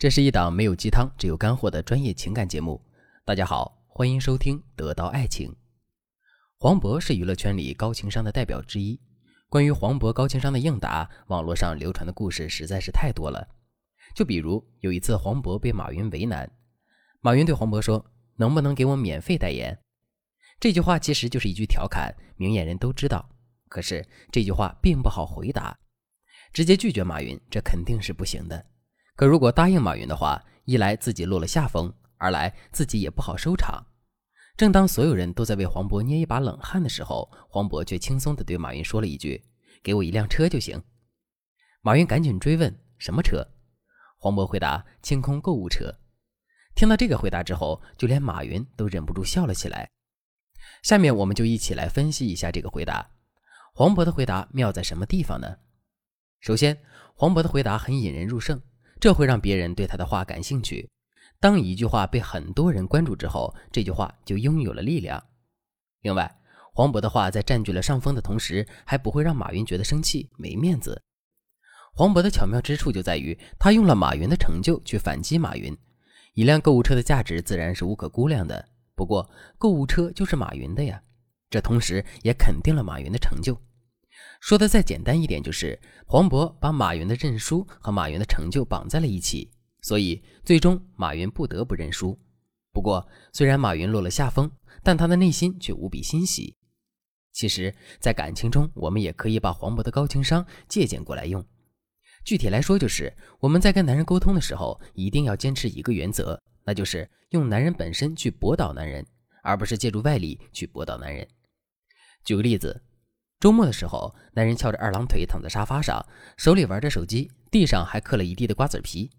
这是一档没有鸡汤，只有干货的专业情感节目。大家好，欢迎收听《得到爱情》。黄渤是娱乐圈里高情商的代表之一。关于黄渤高情商的应答，网络上流传的故事实在是太多了。就比如有一次，黄渤被马云为难，马云对黄渤说：“能不能给我免费代言？”这句话其实就是一句调侃，明眼人都知道。可是这句话并不好回答，直接拒绝马云，这肯定是不行的。可如果答应马云的话，一来自己落了下风，二来自己也不好收场。正当所有人都在为黄渤捏一把冷汗的时候，黄渤却轻松地对马云说了一句：“给我一辆车就行。”马云赶紧追问：“什么车？”黄渤回答：“清空购物车。”听到这个回答之后，就连马云都忍不住笑了起来。下面我们就一起来分析一下这个回答。黄渤的回答妙在什么地方呢？首先，黄渤的回答很引人入胜。这会让别人对他的话感兴趣。当一句话被很多人关注之后，这句话就拥有了力量。另外，黄渤的话在占据了上风的同时，还不会让马云觉得生气、没面子。黄渤的巧妙之处就在于，他用了马云的成就去反击马云。一辆购物车的价值自然是无可估量的，不过购物车就是马云的呀，这同时也肯定了马云的成就。说的再简单一点，就是黄渤把马云的认输和马云的成就绑在了一起，所以最终马云不得不认输。不过，虽然马云落了下风，但他的内心却无比欣喜。其实，在感情中，我们也可以把黄渤的高情商借鉴过来用。具体来说，就是我们在跟男人沟通的时候，一定要坚持一个原则，那就是用男人本身去驳倒男人，而不是借助外力去驳倒男人。举个例子。周末的时候，男人翘着二郎腿躺在沙发上，手里玩着手机，地上还磕了一地的瓜子皮。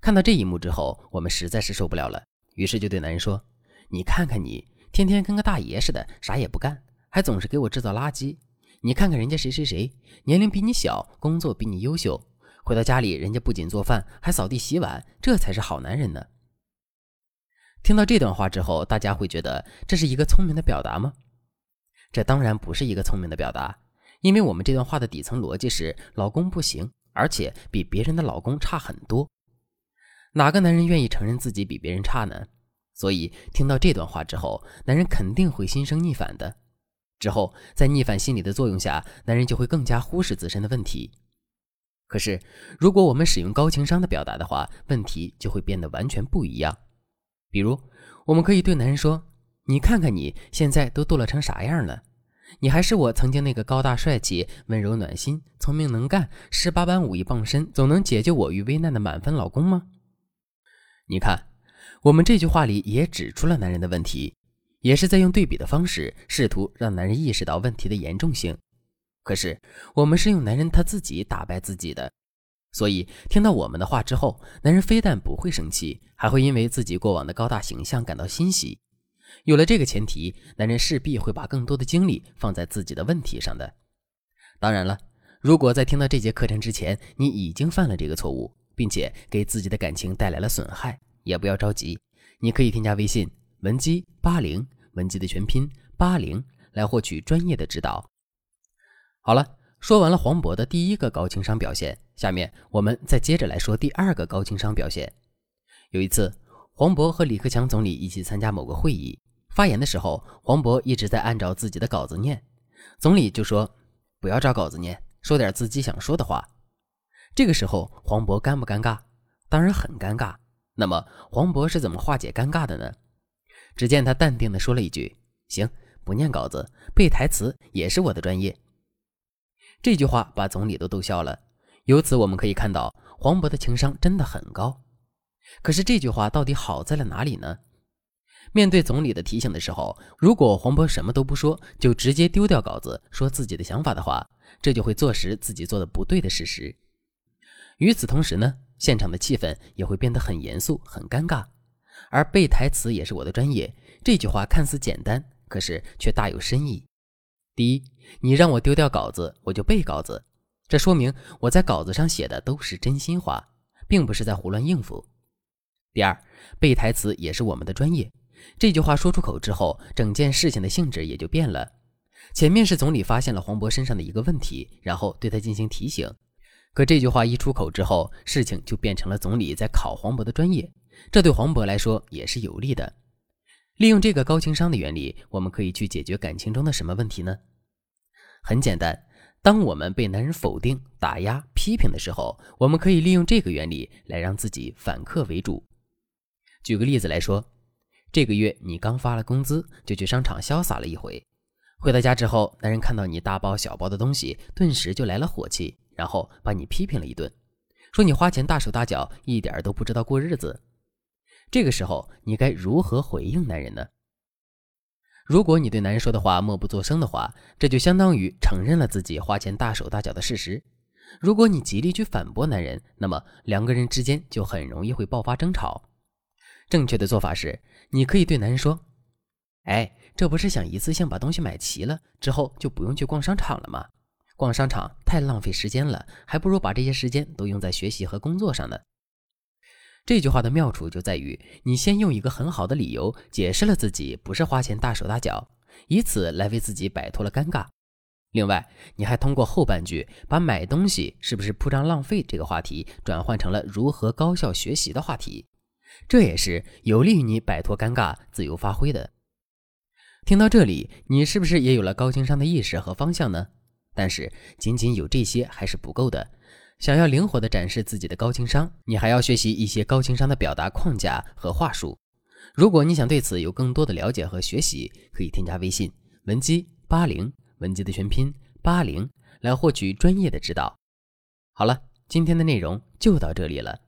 看到这一幕之后，我们实在是受不了了，于是就对男人说：“你看看你，天天跟个大爷似的，啥也不干，还总是给我制造垃圾。你看看人家谁谁谁，年龄比你小，工作比你优秀，回到家里人家不仅做饭，还扫地洗碗，这才是好男人呢。”听到这段话之后，大家会觉得这是一个聪明的表达吗？这当然不是一个聪明的表达，因为我们这段话的底层逻辑是老公不行，而且比别人的老公差很多。哪个男人愿意承认自己比别人差呢？所以听到这段话之后，男人肯定会心生逆反的。之后在逆反心理的作用下，男人就会更加忽视自身的问题。可是如果我们使用高情商的表达的话，问题就会变得完全不一样。比如，我们可以对男人说。你看看你现在都堕落成啥样了？你还是我曾经那个高大帅气、温柔暖心、聪明能干、十八般武艺傍身、总能解救我于危难的满分老公吗？你看，我们这句话里也指出了男人的问题，也是在用对比的方式试图让男人意识到问题的严重性。可是我们是用男人他自己打败自己的，所以听到我们的话之后，男人非但不会生气，还会因为自己过往的高大形象感到欣喜。有了这个前提，男人势必会把更多的精力放在自己的问题上的。当然了，如果在听到这节课程之前，你已经犯了这个错误，并且给自己的感情带来了损害，也不要着急，你可以添加微信文姬八零，文姬的全拼八零，来获取专业的指导。好了，说完了黄渤的第一个高情商表现，下面我们再接着来说第二个高情商表现。有一次。黄渤和李克强总理一起参加某个会议，发言的时候，黄渤一直在按照自己的稿子念，总理就说：“不要照稿子念，说点自己想说的话。”这个时候，黄渤尴不尴尬？当然很尴尬。那么，黄渤是怎么化解尴尬的呢？只见他淡定地说了一句：“行，不念稿子，背台词也是我的专业。”这句话把总理都逗笑了。由此我们可以看到，黄渤的情商真的很高。可是这句话到底好在了哪里呢？面对总理的提醒的时候，如果黄渤什么都不说，就直接丢掉稿子说自己的想法的话，这就会坐实自己做的不对的事实。与此同时呢，现场的气氛也会变得很严肃、很尴尬。而背台词也是我的专业，这句话看似简单，可是却大有深意。第一，你让我丢掉稿子，我就背稿子，这说明我在稿子上写的都是真心话，并不是在胡乱应付。第二，背台词也是我们的专业。这句话说出口之后，整件事情的性质也就变了。前面是总理发现了黄渤身上的一个问题，然后对他进行提醒。可这句话一出口之后，事情就变成了总理在考黄渤的专业，这对黄渤来说也是有利的。利用这个高情商的原理，我们可以去解决感情中的什么问题呢？很简单，当我们被男人否定、打压、批评的时候，我们可以利用这个原理来让自己反客为主。举个例子来说，这个月你刚发了工资，就去商场潇洒了一回，回到家之后，男人看到你大包小包的东西，顿时就来了火气。然后把你批评了一顿，说你花钱大手大脚，一点都不知道过日子。这个时候你该如何回应男人呢？如果你对男人说的话默不作声的话，这就相当于承认了自己花钱大手大脚的事实。如果你极力去反驳男人，那么两个人之间就很容易会爆发争吵。正确的做法是，你可以对男人说：“哎，这不是想一次性把东西买齐了之后就不用去逛商场了吗？”逛商场太浪费时间了，还不如把这些时间都用在学习和工作上呢。这句话的妙处就在于，你先用一个很好的理由解释了自己不是花钱大手大脚，以此来为自己摆脱了尴尬。另外，你还通过后半句把买东西是不是铺张浪费这个话题转换成了如何高效学习的话题，这也是有利于你摆脱尴尬、自由发挥的。听到这里，你是不是也有了高情商的意识和方向呢？但是仅仅有这些还是不够的，想要灵活地展示自己的高情商，你还要学习一些高情商的表达框架和话术。如果你想对此有更多的了解和学习，可以添加微信文姬八零，文姬的全拼八零，来获取专业的指导。好了，今天的内容就到这里了。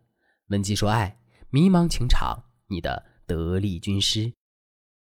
文姬说爱，迷茫情场，你的得力军师。